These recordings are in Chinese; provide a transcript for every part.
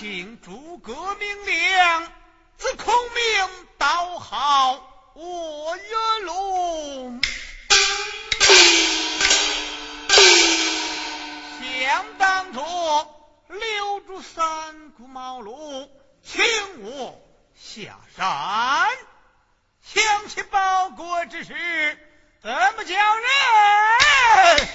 请诸葛明亮，自孔明，道号我也龙。想当初留住三顾茅庐，请我下山，想起报国之事，怎么叫人？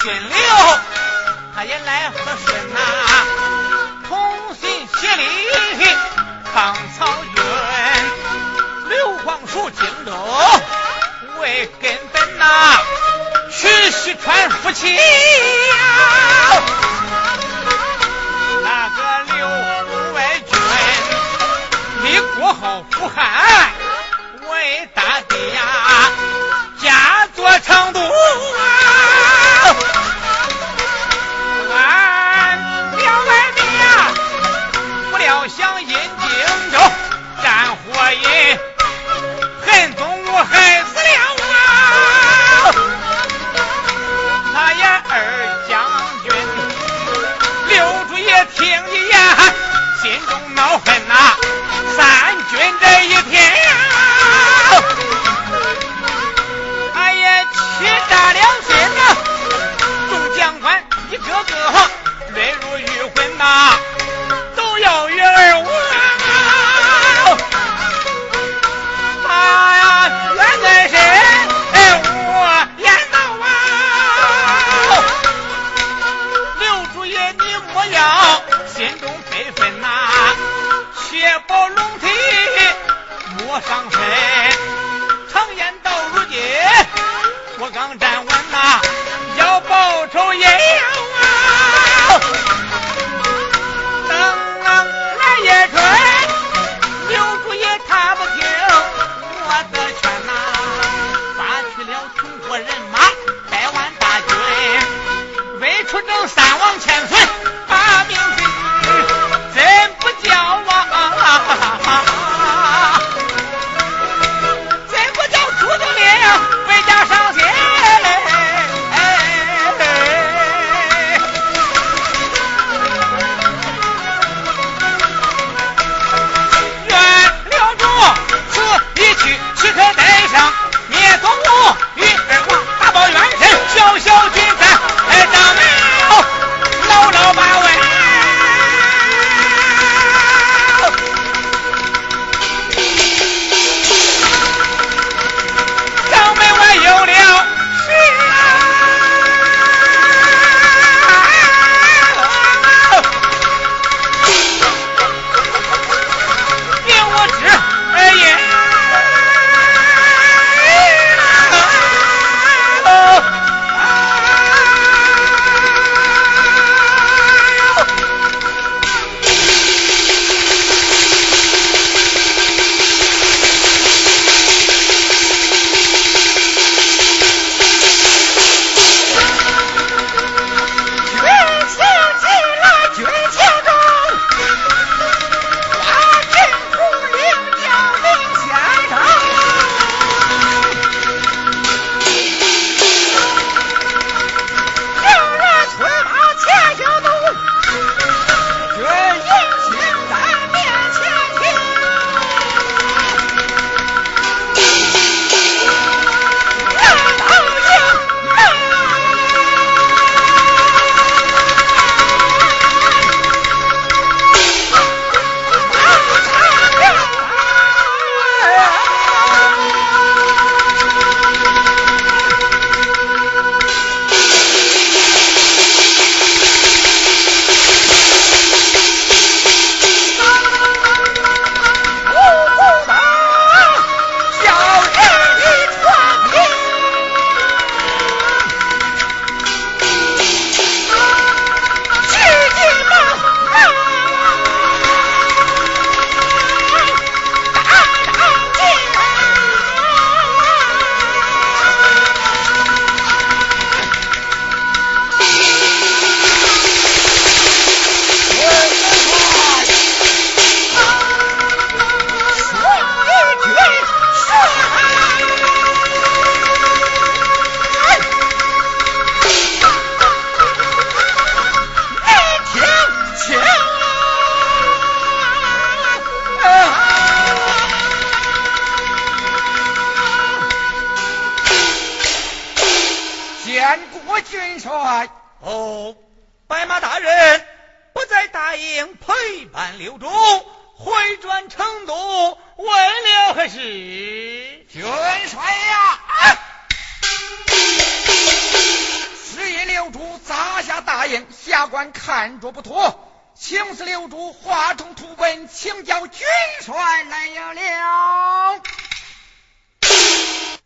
军六，他也来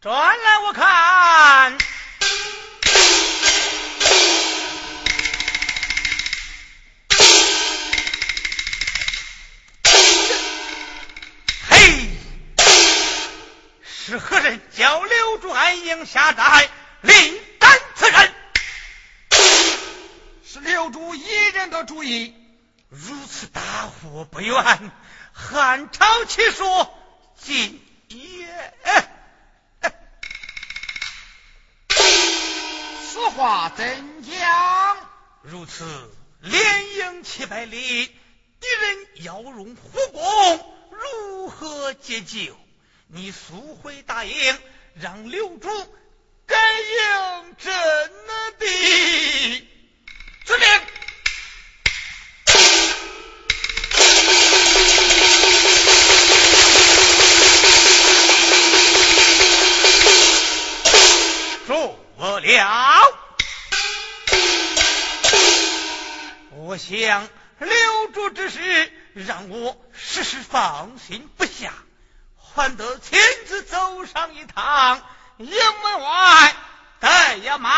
转来我看。嘿是何人叫刘主安营下寨，另斩此人？是刘主一人的主意。如此大祸不远，汉朝其说今话怎讲？如此连营七百里，敌人要入虎攻，如何解救？你速回大营，让刘主改营阵地。想留住之事，让我时时放心不下。还得亲自走上一趟营门外带呀马。